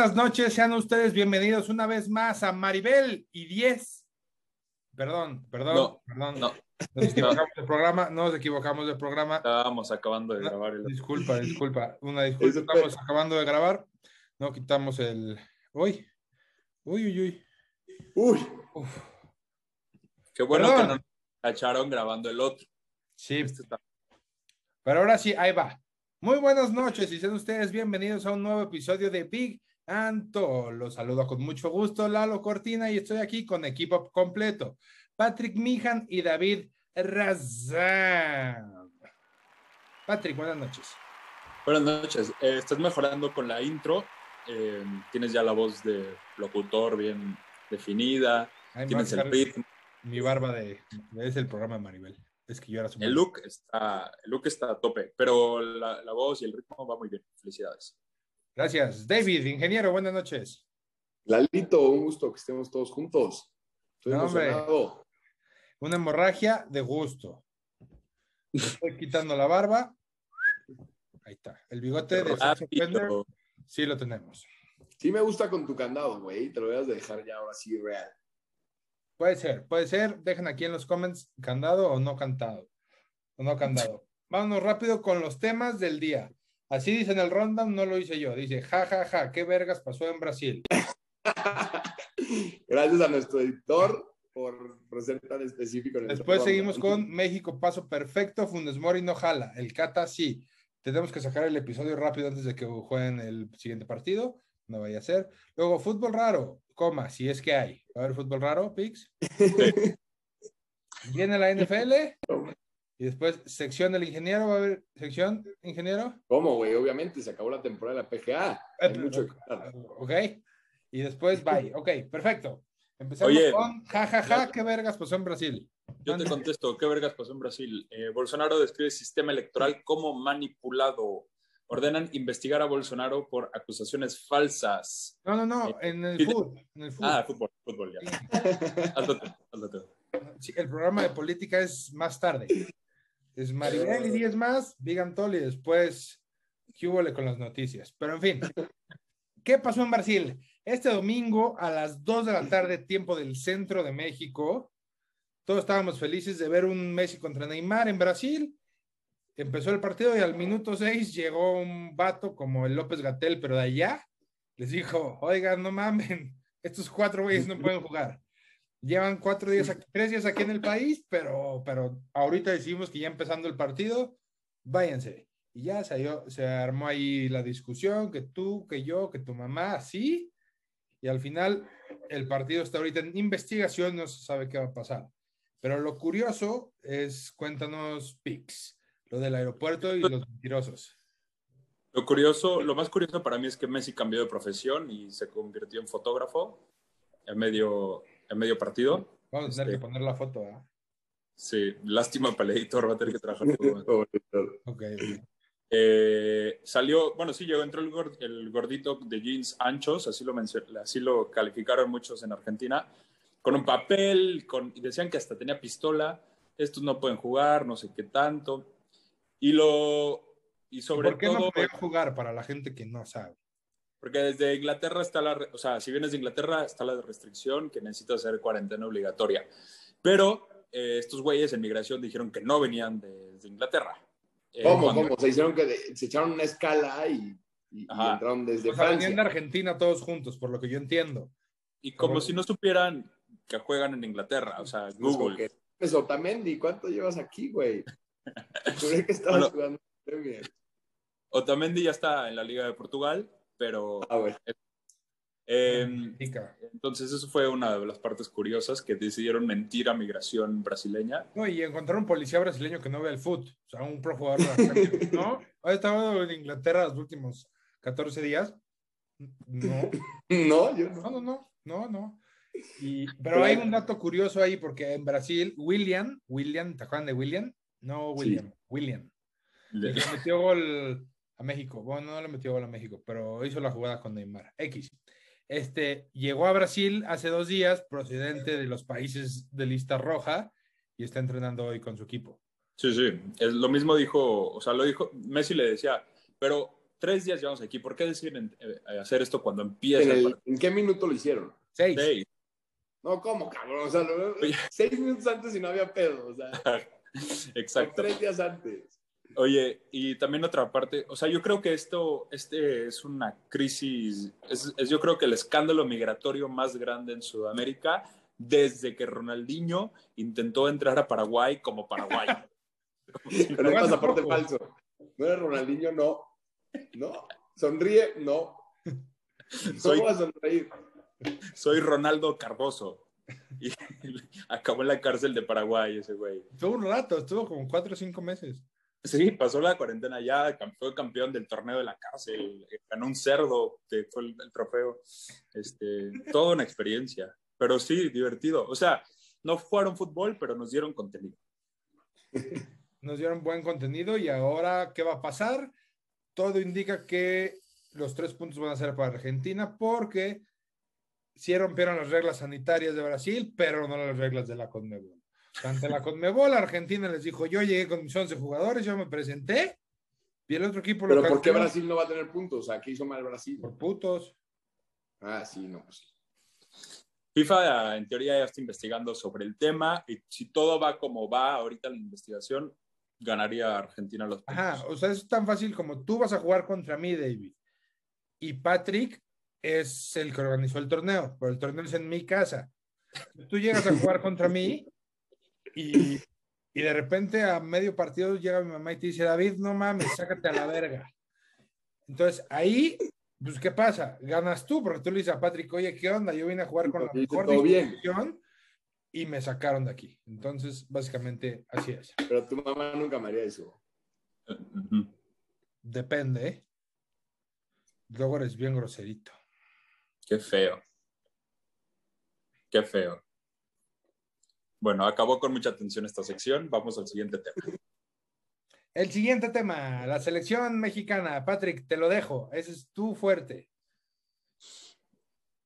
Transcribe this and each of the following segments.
buenas noches, sean ustedes bienvenidos una vez más a Maribel y 10. Perdón, perdón, No, perdón. no. Nos equivocamos del programa, nos equivocamos del programa. Estábamos acabando de grabar el. Disculpa, disculpa, una disculpa. Estamos acabando de grabar. No quitamos el. Uy, uy, uy, uy. Uy, Uf. Qué bueno Perdón. que no nos cacharon grabando el otro. Sí, Este está- Pero ahora sí, ahí va. Muy buenas noches y sean ustedes bienvenidos a un nuevo episodio de Big Anto. Los saludo con mucho gusto, Lalo Cortina, y estoy aquí con equipo completo. Patrick Mijan y David Razan. Patrick, buenas noches. Buenas noches. Eh, estás mejorando con la intro. Eh, tienes ya la voz de locutor bien definida. Tienes el ritmo. Mi barba de... Es el programa de Maribel. Es que yo era su El look está, el look está a tope, pero la, la voz y el ritmo va muy bien. Felicidades. Gracias. David, ingeniero, buenas noches. Lalito, un gusto que estemos todos juntos. Estoy No, emocionado. Una hemorragia de gusto. Estoy quitando la barba. Ahí está. El bigote de Rápido. sí lo tenemos. Sí me gusta con tu candado, güey. Te lo voy a dejar ya ahora sí real. Puede ser, puede ser. Dejen aquí en los comments candado o no cantado. O no candado. Vámonos rápido con los temas del día. Así dice en el rundown, no lo hice yo. Dice, ja, ja, ja, ¿qué vergas pasó en Brasil? Gracias a nuestro editor por, por ser tan específico. en Después seguimos con México, paso perfecto, Funes Mori no jala. El Cata sí. Tenemos que sacar el episodio rápido antes de que jueguen el siguiente partido. No vaya a ser. Luego, fútbol raro, coma, si es que hay. ¿Va a haber fútbol raro, Pix? Viene la NFL. Y después, sección del ingeniero. ¿Va a haber sección, ingeniero? ¿Cómo, güey? Obviamente se acabó la temporada de la PGA. Hay mucho que. Ok. Y después, bye. Ok, perfecto. Empezamos Oye, con jajaja, ya- ¿qué vergas pasó en Brasil? Yo te contesto, ¿qué vergas pasó en Brasil? Eh, Bolsonaro describe el sistema electoral como manipulado. Ordenan investigar a Bolsonaro por acusaciones falsas. No, no, no, en el Sí, de- fútbol. En el fútbol. Ah, fútbol, fútbol, ya. Hazlo tú, hazlo tú. Sí, el programa de política es más tarde. Es Maribel y 10 más, Big Antol y después ¿qué con las noticias? Pero en fin, ¿qué pasó en Brasil? Este domingo a las 2 de la tarde, tiempo del centro de México, todos estábamos felices de ver un Messi contra Neymar en Brasil. Empezó el partido y al minuto 6 llegó un vato como el López Gatel, pero de allá, les dijo, oigan, no mamen, estos cuatro güeyes no pueden jugar. Llevan cuatro días, aquí- tres días aquí en el país, pero, pero ahorita decimos que ya empezando el partido, váyanse. Y ya salió, se armó ahí la discusión, que tú, que yo, que tu mamá, así. Y al final, el partido está ahorita en investigación, no se sabe qué va a pasar. Pero lo curioso es, cuéntanos, Pix, lo del aeropuerto y los mentirosos. Lo curioso, lo más curioso para mí es que Messi cambió de profesión y se convirtió en fotógrafo en medio, en medio partido. Vamos a tener Este. que poner la foto, ¿ah? Sí, lástima para el editor, va a tener que trabajar todo. Pobre Ok, ok. Eh, salió, bueno, sí, llegó, entró el, gor- el gordito de jeans anchos, así lo, así lo calificaron muchos en Argentina, con un papel, con, y decían que hasta tenía pistola, estos no pueden jugar, no sé qué tanto. Y lo, y sobre ¿Por qué todo, no podían jugar para la gente que no sabe? Porque desde Inglaterra está la, o sea, si vienes de Inglaterra está la restricción que necesitas hacer cuarentena obligatoria. Pero eh, estos güeyes en migración dijeron que no venían de, de Inglaterra. Eh, ¿Cómo, cuando- cómo? Se hicieron que de- se echaron una escala y, y- y entraron desde O sea, venían de Francia. Argentina todos juntos, por lo que yo entiendo. Y como Como- si no supieran que juegan en Inglaterra, o sea, Es como Google. que, Pues, Otamendi, ¿cuánto llevas aquí, güey? Juré que estabas Bueno. jugando muy bien. Otamendi ya está en la Liga de Portugal, pero Ah, güey. eh, Pica. entonces eso fue una de las partes curiosas que decidieron mentir a migración brasileña. No, y encontrar un policía brasileño que no ve el foot, o sea, un pro jugador ¿no? ¿Ha estado en Inglaterra los últimos 14 días? No, No, yo no, no. no, no, no, no. Y, pero hay un dato curioso ahí, porque en Brasil, William, William, ¿te acuerdan de William? No, William, William. El que metió gol a México. Bueno, no le metió gol a México, pero hizo la jugada con Neymar. X. Este llegó a Brasil hace dos días, procedente de los países de lista roja, y está entrenando hoy con su equipo. Sí, sí, es, lo mismo dijo, o sea, lo dijo, Messi le decía, pero tres días llevamos aquí. ¿Por qué deciden eh, hacer esto cuando empieza ¿En, el? ¿En qué minuto lo hicieron? Seis. Seis. No, ¿cómo, cabrón? O sea, lo- seis minutos antes y no había pedo. O sea, Exacto. tres días antes. Oye, y también otra parte, o sea, yo creo que esto este es una crisis, es, es yo creo que el escándalo migratorio más grande en Sudamérica desde que Ronaldinho intentó entrar a Paraguay como Paraguay. Con el hace pasaporte falso. No eres Ronaldinho, no. No. Sonríe, no. No Soy- vas a sonreír. Soy Ronaldo Cardoso. Y acabó en la cárcel de Paraguay ese güey. Estuvo un rato, estuvo como cuatro o cinco meses. Sí, pasó la cuarentena ya, fue campeón del torneo de la cárcel, eh, ganó un cerdo, que fue el, el trofeo. Este, toda una experiencia, pero sí, divertido. O sea, no jugaron fútbol, pero nos dieron contenido. Nos dieron buen contenido y ahora, ¿qué va a pasar? Todo indica que los tres puntos van a ser para Argentina porque sí rompieron las reglas sanitarias de Brasil, pero no las reglas de la Conmebol. Ante la Conmebol, Argentina les dijo, yo llegué con mis 11 jugadores, yo me presenté, y el otro equipo Pero ¿por qué Brasil no va a tener puntos? O sea, ¿qué hizo mal Brasil? por putos. Ah, sí, no, pues. FIFA, en teoría, ya está investigando sobre el tema y si todo va como va ahorita la investigación, ganaría Argentina los puntos. Ajá, o sea, es tan fácil como tú vas a jugar contra mí, David. Y Patrick es el que organizó el torneo, pero el torneo es en mi casa. Tú llegas a jugar contra mí y, y de repente a medio partido llega mi mamá y te dice, David, no mames, sácate a la verga. Entonces ahí, pues, ¿qué pasa? Ganas tú, porque tú le dices a Patrick, oye, ¿qué onda? Yo vine a jugar con la mejor disposición y me sacaron de aquí. Entonces, básicamente, así es. Pero tu mamá nunca me haría eso. Depende, ¿eh? Luego eres bien groserito. Qué feo. Qué feo. Bueno, acabó con mucha atención esta sección. Vamos al siguiente tema. El siguiente tema, la selección mexicana. Patrick, te lo dejo. Ese es tu fuerte.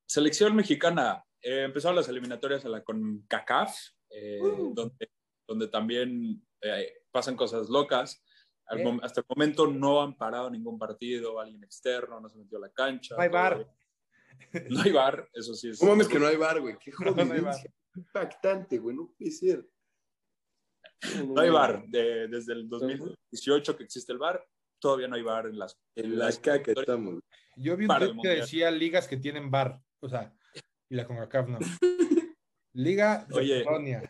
Selección mexicana. Eh, empezaron las eliminatorias a la CONCACAF, eh, Uh. donde, donde también eh, pasan cosas locas. Al hasta el momento no han parado ningún partido, alguien externo no se metió a la cancha. No hay bien. No hay bar, eso sí es. ¿Cómo mames que no hay bar, güey? Qué No, no hay jodidencia. Impactante, güey. No puede ser. No hay bar. De- desde el 2018 que existe el bar, todavía no hay bar en las. En la caca estamos. Yo vi un tweet que decía ligas que tienen bar. O sea, y la CONCACAF no. Liga de Oye. Polonia.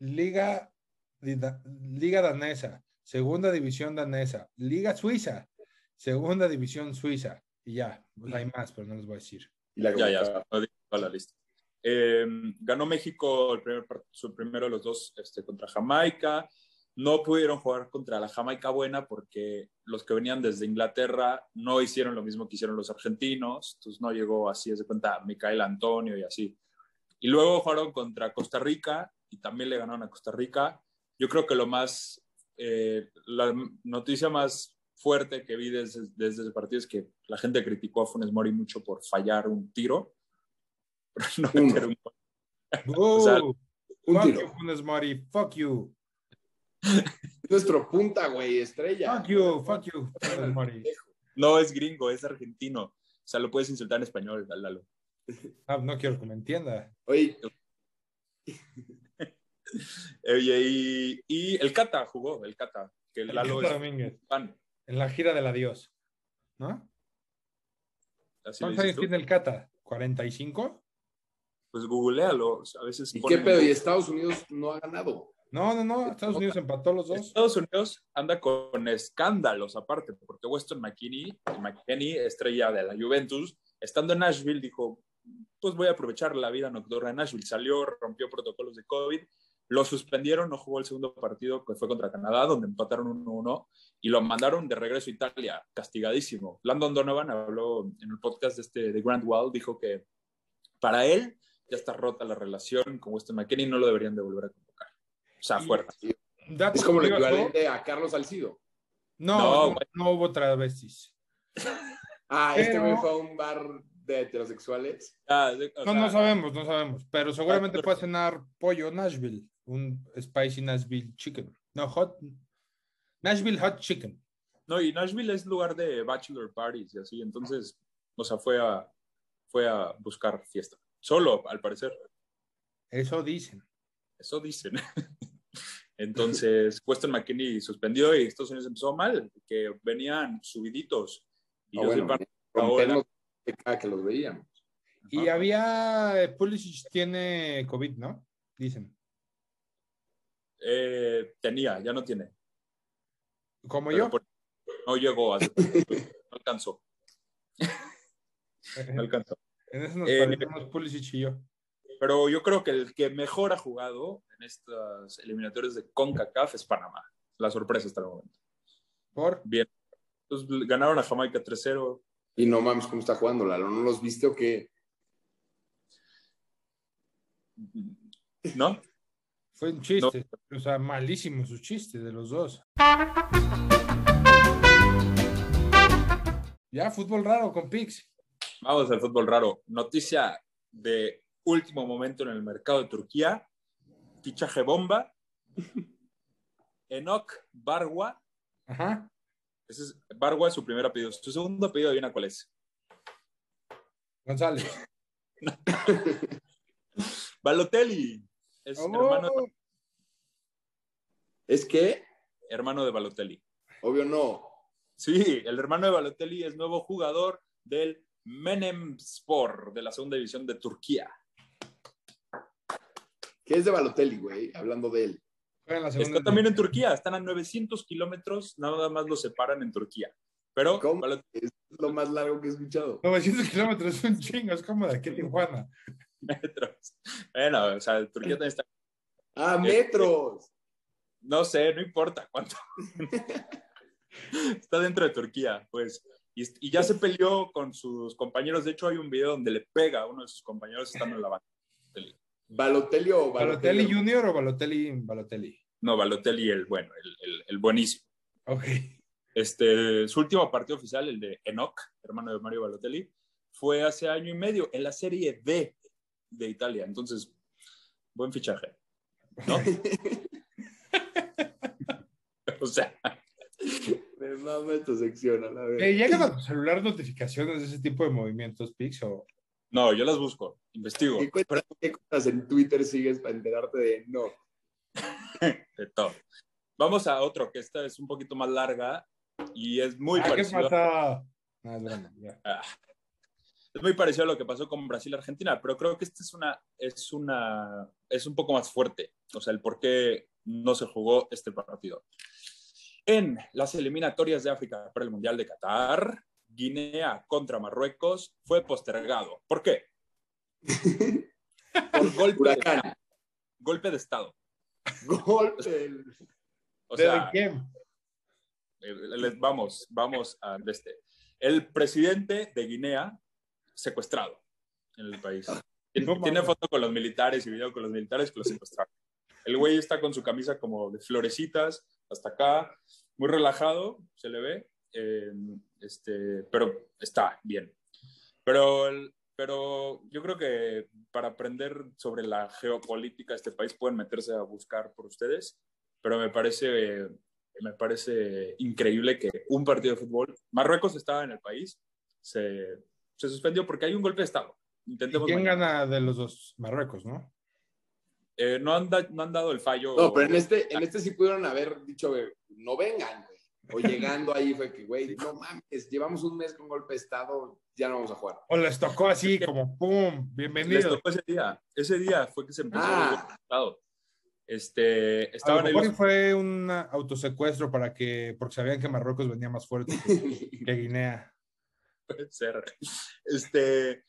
Liga, Liga danesa. Segunda división danesa. Liga suiza. Segunda división suiza. Y ya. Pues hay más, pero no les voy a decir. Y la Ya, ya, no la lista. Eh, ganó México el primer, su primero de los dos este, contra Jamaica. No pudieron jugar contra la Jamaica buena porque los que venían desde Inglaterra no hicieron lo mismo que hicieron los argentinos. Entonces no llegó así, es de cuenta, Micael Antonio y así. Y luego jugaron contra Costa Rica y también le ganaron a Costa Rica. Yo creo que lo más, eh, la noticia más fuerte que vi desde, desde ese partido es que la gente criticó a Funes Mori mucho por fallar un tiro. Pero no meter un gol. ¡Oh! sea, Un fuck tiro. you, Funes Mori. Fuck you. Nuestro punta, güey, estrella. Fuck you. Fuck you, Funes Mori. No es gringo, es argentino. O sea, lo puedes insultar en español, Lalo. Ah, no quiero que me entienda. Oye, Oye, y, y el Cata jugó, el Cata, que Lalo Cata es Domínguez. fan. En la gira del adiós. ¿No? ¿Cuántos años tiene el Cata? ¿45? Pues googlealo. A veces ¿y qué pedo? Y Estados Unidos no ha ganado. No, no, no. Estados Unidos empató los dos. Estados Unidos anda con escándalos aparte, porque Weston McKinney, McKinney, estrella de la Juventus, estando en Nashville, dijo, pues voy a aprovechar la vida nocturna en Nashville. Salió, rompió protocolos de COVID, lo suspendieron, no jugó el segundo partido, que fue contra Canadá, donde empataron 1-1, y lo mandaron de regreso a Italia, castigadísimo. Landon Donovan habló en el podcast de, este, de Grand Wall, dijo que para él ya está rota la relación con Weston McKinney, no lo deberían de volver a convocar. O sea, fuerte. Es como curioso, equivalente a Carlos Salcido. No, No, no, hubo travestis. Ah, este güey fue a un bar de heterosexuales. Ah, de- o No, sea, no sabemos, no sabemos. Pero seguramente pero- puede cenar pollo Nashville. Un spicy Nashville chicken. No, hot. Nashville hot chicken. No, y Nashville es lugar de bachelor parties y así, entonces, o sea, fue a, fue a buscar fiesta. Solo, al parecer. Eso dicen. Eso dicen. Entonces, Weston McKinney suspendió y Estados Unidos empezó mal, que venían subiditos. Y Ah, bueno, cada que los veíamos. Y había, eh, Pulisic tiene COVID, ¿no? Dicen. Eh, tenía, ya no tiene. Como yo. por- no llegó, a no alcanzó, no alcanzó. En eso nos Eh, parecemos Pulisic y yo. Pero yo creo que el que mejor ha jugado en estas eliminatorias de CONCACAF es Panamá. La sorpresa hasta el momento. Por. Bien. Entonces, ganaron a Jamaica 3-0. Y no mames, ¿cómo está jugando Lalo? ¿No los viste o qué? ¿No? Fue un chiste. O sea, malísimo su chiste de los dos. Ya, fútbol raro con Pix. Vamos al fútbol raro. Noticia de último momento en el mercado de Turquía. Fichaje bomba. Enoch Barwa. Ajá. Ese es, Barwa es su primer apellido. Su segundo apellido, adivina cuál es. González. Balotelli. Es Oh, hermano, Es que, hermano de Balotelli. obvio no. Sí, el hermano de Balotelli es nuevo jugador del Menemspor de la segunda división de Turquía. ¿Qué es de Balotelli, güey? Hablando de él. Está también en Turquía, están a 900 kilómetros, nada más lo separan en Turquía. Pero ¿Cómo? Balotelli Es lo más largo que he escuchado. 900 kilómetros es un chingo, es como de aquí a Tijuana. metros. Bueno, o sea, Turquía también está, ¡Ah, metros! no sé, no importa cuánto. está dentro de Turquía, pues. Y, y ya se peleó con sus compañeros. De hecho, hay un video donde le pega a uno de sus compañeros estando en la banda. ¿Balotelli o ¿Balotelli Junior o Balotelli Balotelli? No, Balotelli, el bueno, el, el, el buenísimo. Ok. Este, su último partido oficial, el de Enoch, hermano de Mario Balotelli, fue hace año y medio en la Serie D de Italia. Entonces, buen fichaje. ¿No? o sea, Me mama esta sección, a la vez. ¿Te llegan a tu celular notificaciones de ese tipo de movimientos, Pix? O... no, yo las busco, investigo ¿Qué cuentas, qué cuentas en Twitter sigues para enterarte de no? de todo. Vamos a otro, que esta es un poquito más larga y es muy ah, ¿qué parecido. pasa? Ah, es ya. Ah, es muy parecido a lo que pasó con Brasil-Argentina, pero creo que este es una, es una, es un poco más fuerte. O sea, el por qué no se jugó este partido. En las eliminatorias de África para el Mundial de Qatar, Guinea contra Marruecos fue postergado. ¿Por qué? Por golpe de, Huracán. golpe de Estado. Golpe. O ¿De sea, quién? eh, les- vamos, vamos a de este. El presidente de Guinea secuestrado en el país. Tiene, No mames. tiene foto con los militares y video con los militares que lo secuestraron. El güey está con su camisa como de florecitas hasta acá, muy relajado, se le ve, eh, este, pero está bien. Pero, pero yo creo que para aprender sobre la geopolítica de este país pueden meterse a buscar por ustedes, pero me parece, me parece increíble que un partido de fútbol, Marruecos estaba en el país, se, se suspendió porque hay un golpe de Estado. ¿Y Intentemos quién mañana. gana de los dos? Marruecos, ¿no? Eh, no, han da- no han dado el fallo. No, pero en este, en este sí pudieron haber dicho, güey, no vengan, güey. O llegando ahí fue que, güey, no mames, llevamos un mes con golpe de Estado, ya no vamos a jugar. O les tocó así como, ¡pum! Les Bienvenido. tocó ese día. Ese día fue que se empezó Ah. el golpe de Estado. Este, A lo estaban ahí mejor los- fue un autosecuestro para que, porque sabían que Marruecos venía más fuerte que, que Guinea. puede ser. Este,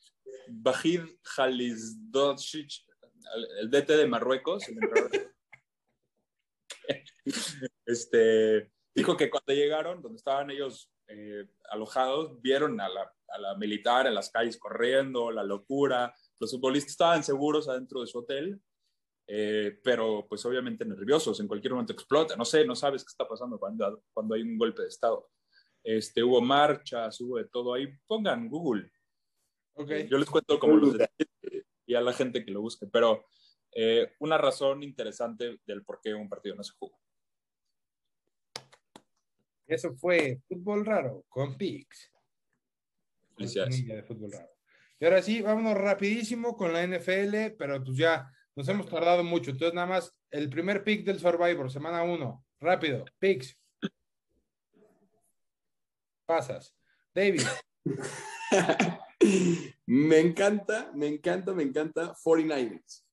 Bajid Jalisdocic, el DT de Marruecos, el este, dijo que cuando llegaron, donde estaban ellos eh, alojados, vieron a la, a la militar en las calles corriendo, la locura. Los futbolistas estaban seguros adentro de su hotel, eh, pero pues obviamente nerviosos, en cualquier momento explota. No sé, no sabes qué está pasando cuando, cuando hay un golpe de Estado. Este, hubo marchas, hubo de todo ahí. Pongan Google. Ok. Yo les cuento como los detalles y a la gente que lo busque, pero eh, una razón interesante del por qué un partido no se jugó. Eso fue Fútbol Raro con Pix. Felicidades. De Fútbol Raro. Y ahora sí, vámonos rapidísimo con la NFL, pero pues ya nos hemos tardado mucho. Entonces, nada más, el primer pick del Survivor, semana uno. Rápido, picks. Pasas. David, me encanta, me encanta, me encanta 49ers.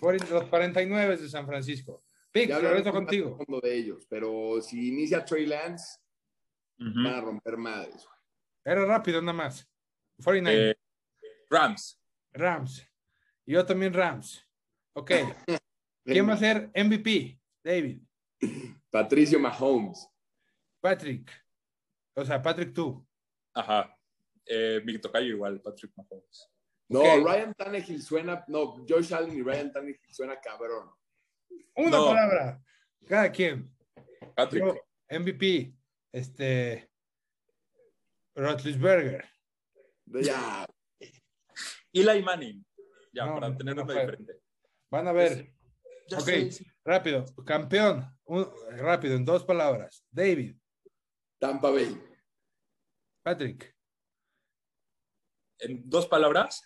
cuarenta- los 49 de San Francisco. Ya hablaremos regreso contigo. fondo de ellos, pero si inicia Trey Lance, Ujú. van a romper madres. Era rápido nada más. 49, Eh, Rams. Rams. Yo también Rams. Ok. ¿Quién va a ser MVP? David. Patricio Mahomes. Patrick. O sea, Patrick tú. Ajá. Eh, mi tocayo igual, Patrick Mahomes. No. Ryan Tannehill suena, no, Josh Allen y Ryan Tannehill suena cabrón. Una No. palabra. Cada quien. Patrick. Yo, MVP. Este. Rotlisberger. Ya, Eli Manning. Ya, No, para tener no una diferente. Van a ver. Ya Ok. sé, sí. Rápido. Campeón. Un- rápido, en dos palabras. David. Tampa Bay. Patrick. En dos palabras.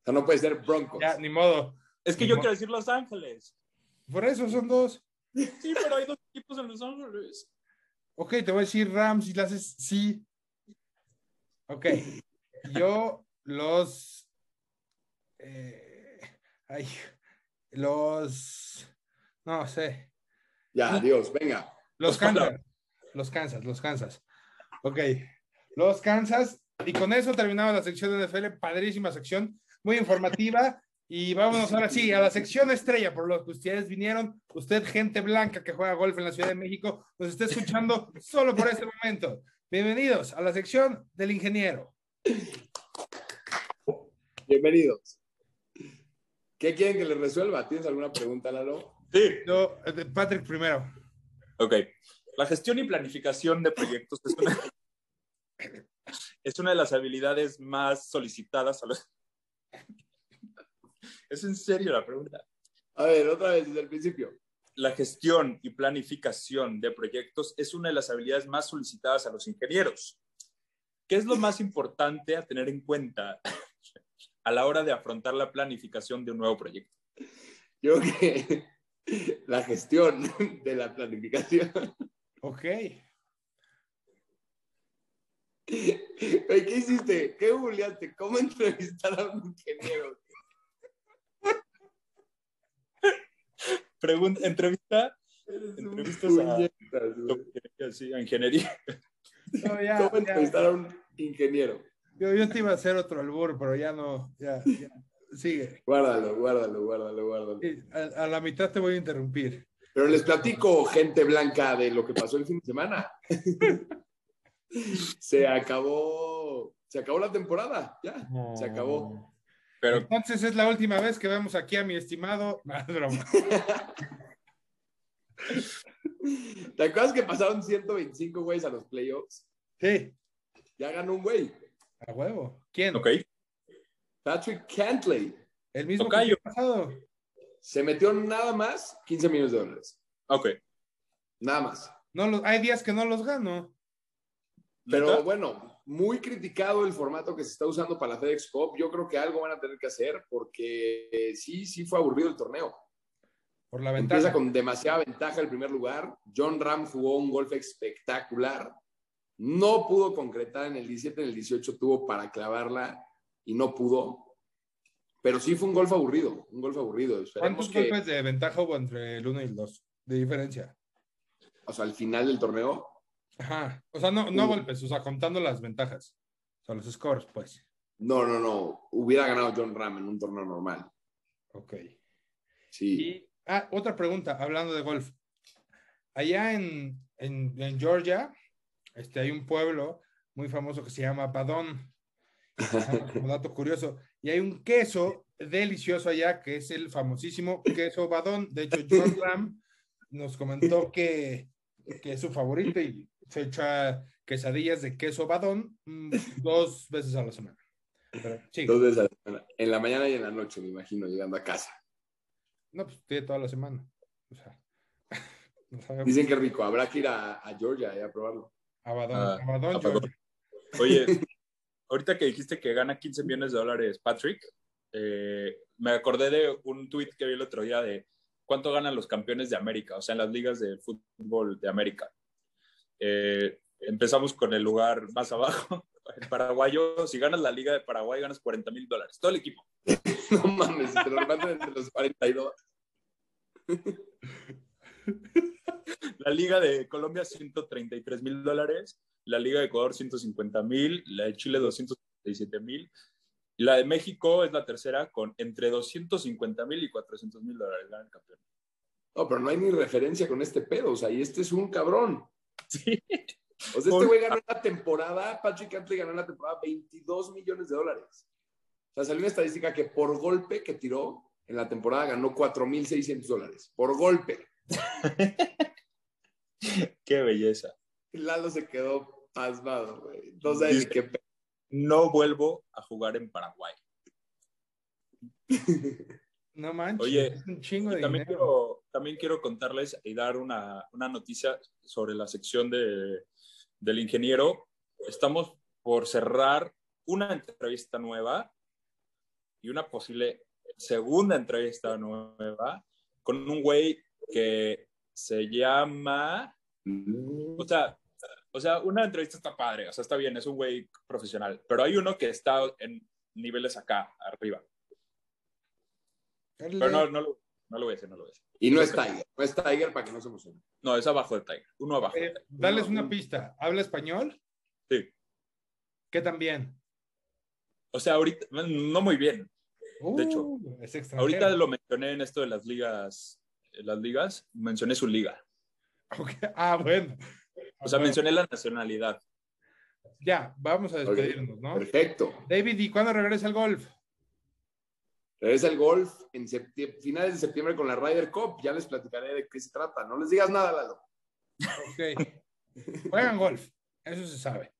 O sea, no puede ser Broncos. Ya, ni modo. Es que Ni yo quiero decir Los Ángeles. Por eso son dos. Sí, pero hay dos equipos en Los Ángeles. Ok, te voy a decir Rams y le haces sí. Ok. Yo los. eh, ay, los. No sé. Ya, adiós, venga. Los Kansas. Los Kansas, los Kansas. Ok. Los Kansas. Y con eso terminaba la sección de NFL. Padrísima sección. Muy informativa. Y vámonos ahora sí a la sección estrella por lo que ustedes vinieron. Usted, gente blanca que juega golf en la Ciudad de México, nos está escuchando solo por este momento. Bienvenidos a la sección del ingeniero. Bienvenidos. ¿Qué quieren que les resuelva? ¿Tienes alguna pregunta, Lalo? Sí. Yo, eh, Patrick primero. Ok. La gestión y planificación de proyectos es una, es una de las habilidades más solicitadas a los. ¿Es en serio la pregunta? A ver, otra vez desde el principio. La gestión y planificación de proyectos es una de las habilidades más solicitadas a los ingenieros. ¿Qué es lo más importante a tener en cuenta a la hora de afrontar la planificación de un nuevo proyecto? Yo creo que la gestión de la planificación. Ok. ¿Qué hiciste? ¿Qué googleaste? ¿Cómo entrevistar a un ingeniero? Pregunta, entrevista, Entrevistas a- sí, a ingeniería. No, ya, ¿Cómo ya. entrevistar a un ingeniero? Yo, yo te iba a hacer otro albur, pero ya no. Ya, ya. Sigue. Guárdalo, guárdalo, guárdalo, guárdalo. Sí, A, a la mitad te voy a interrumpir. Pero les platico, gente blanca, de lo que pasó el fin de semana. se acabó, se acabó la temporada, ya, se acabó. Pero Entonces es la última vez que vemos aquí a mi estimado. Broma. ¿Te acuerdas que pasaron 125 güeyes a los playoffs? Sí, Ya ganó un güey, a huevo. ¿Quién? ok. Patrick Cantley. El mismo que Tocayo. el pasado. Se metió nada más 15 millones de dólares. Ok. Nada más. No los, hay días que no los gano. Pero bueno, muy criticado el formato que se está usando para la FedEx Cup. Yo creo que algo van a tener que hacer porque eh, sí, sí fue aburrido el torneo. Por la Empieza ventaja. con demasiada ventaja el primer lugar. John Ram jugó un golf espectacular. No pudo concretar en el 17, en el 18 tuvo para clavarla y no pudo. Pero sí fue un golf aburrido, un golf aburrido. Esperemos ¿Cuántos que, golpes de ventaja hubo entre el 1 y el 2? De diferencia. o sea, al final del torneo, Ajá. O sea, no, no Uh. golpes, o sea, contando las ventajas. O sea, los scores, pues. no, no, no, hubiera ganado John Ram en un torneo normal. Ok. Sí. Y, ah, otra pregunta, hablando de golf. Allá en, en, en Georgia, este, hay un pueblo muy famoso que se llama Badón. Como dato curioso. Y hay un queso delicioso allá que es el famosísimo queso Badón. De hecho, John Ram nos comentó que, que es su favorito y se echa quesadillas de queso Badón mm, dos veces a la semana. Pero, sí, Dos veces a la semana. En la mañana y en la noche, me imagino, llegando a casa. no, pues tiene toda la semana. O sea, No. Dicen que rico, habrá que ir a, a Georgia eh, a probarlo. Abadón, Ah, Abadón, Abadón. Georgia. Oye, ahorita que dijiste que gana 15 millones de dólares Patrick, eh, me acordé de un tweet que vi el otro día de cuánto ganan los campeones de América, o sea, en las ligas de fútbol de América. Eh, empezamos con el lugar más abajo. El paraguayo, si ganas la liga de Paraguay, ganas 40 mil dólares. Todo el equipo. No mames, te lo reparten entre los 42. La liga de Colombia, 133 mil dólares. La liga de Ecuador, 150 mil. La de Chile, 237 mil. La de México es la tercera con entre 250 mil y 400 mil dólares. Gana el campeón. No, pero no hay ni referencia con este pedo. O sea, y este es un cabrón. Sí. O sea, este güey ganó en la temporada, Patrick Cantley ganó en la temporada 22 millones de dólares. O sea, salió una estadística que por golpe que tiró en la temporada ganó 4.600 dólares. Por golpe. Qué belleza. Lalo se quedó pasmado, güey. No sabes ni Dice- qué. No vuelvo a jugar en Paraguay. No manches, Oye, es un chingo Y de también dinero. quiero, también quiero contarles y dar una, una noticia sobre la sección de, del ingeniero. Estamos por cerrar una entrevista nueva y una posible segunda entrevista nueva con un güey que se llama... O sea, o sea, una entrevista está padre, o sea, está bien, es un güey profesional, pero hay uno que está en niveles acá, arriba. Pero no, no, lo, no lo voy a decir, no lo voy a decir. Y no es Tiger. No es Tiger para que no se emocione. No, es abajo de Tiger. Uno abajo. Eh, Tiger. dales una pista. ¿Habla español? Sí. ¿Qué tan bien? O sea, ahorita, no muy bien. De hecho, Uh, es. Ahorita lo mencioné en esto de las ligas. Las ligas, mencioné su liga. Ok, Ah, bueno. O sea, Bueno, mencioné la nacionalidad. Ya, vamos a despedirnos, ¿no? Perfecto. David, ¿y cuándo regresa el golf? Regresa el golf en finales de septiembre con la Ryder Cup. Ya les platicaré de qué se trata. No les digas nada, Lalo. Ok. Juegan golf, eso se sabe.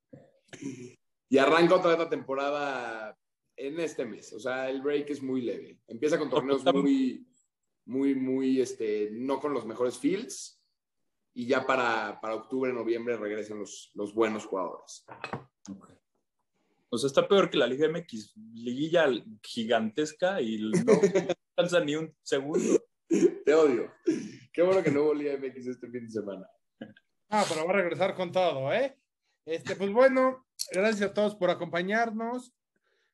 Y arranca otra vez la temporada en este mes. O sea, el break es muy leve. Empieza con torneos muy, muy, muy, este, no con los mejores fields. Y ya para, para octubre, noviembre regresan los, los buenos jugadores. O sea, está peor que la Liga MX, liguilla gigantesca y no alcanza ni un segundo. Te odio. Qué bueno que no hubo Liga MX este fin de semana. Ah, pero va a regresar con todo, ¿eh? Este, pues bueno, gracias a todos por acompañarnos.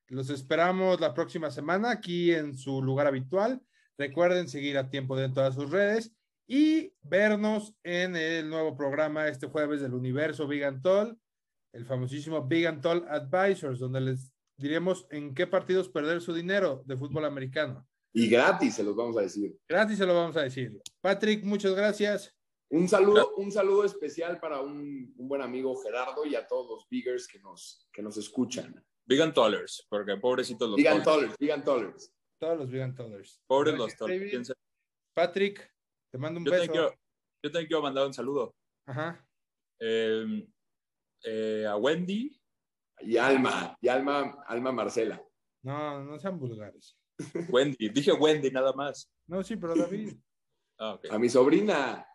Los esperamos la próxima semana aquí en su lugar habitual. Recuerden seguir a tiempo de en todas sus redes y vernos en el nuevo programa este jueves del Universo Big and Tall, el famosísimo Big and Tall Advisors, donde les diremos en qué partidos perder su dinero de fútbol americano. Y gratis, se los vamos a decir. Gratis se lo vamos a decir. Patrick, muchas gracias. Un saludo, un saludo especial para un, un buen amigo Gerardo y a todos los biggers que nos, que nos escuchan. Big and Tollers, porque pobrecitos los Digan Tollers. Tollers, digan Tollers. Todos los Big and Tallers. Pobres Gracias, los Tollers. Patrick, te mando un Yo beso. quiero, yo también quiero mandar un saludo Ajá. Eh, eh, a Wendy, Y Alma, y Alma, Alma Marcela. No, no sean vulgares. Wendy, dije Wendy nada más. No, sí, pero David. Ah. A mi sobrina.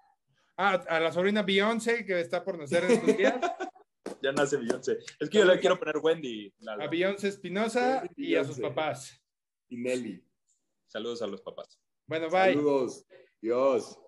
Ah, a la sobrina Beyoncé que está por nacer en estos días. Ya nace Beyoncé. Es que yo le quiero poner Wendy. Lalo. A Beyoncé Espinosa y a sus papás. Y Nelly. Saludos a los papás. Bueno, bye. Saludos. Dios.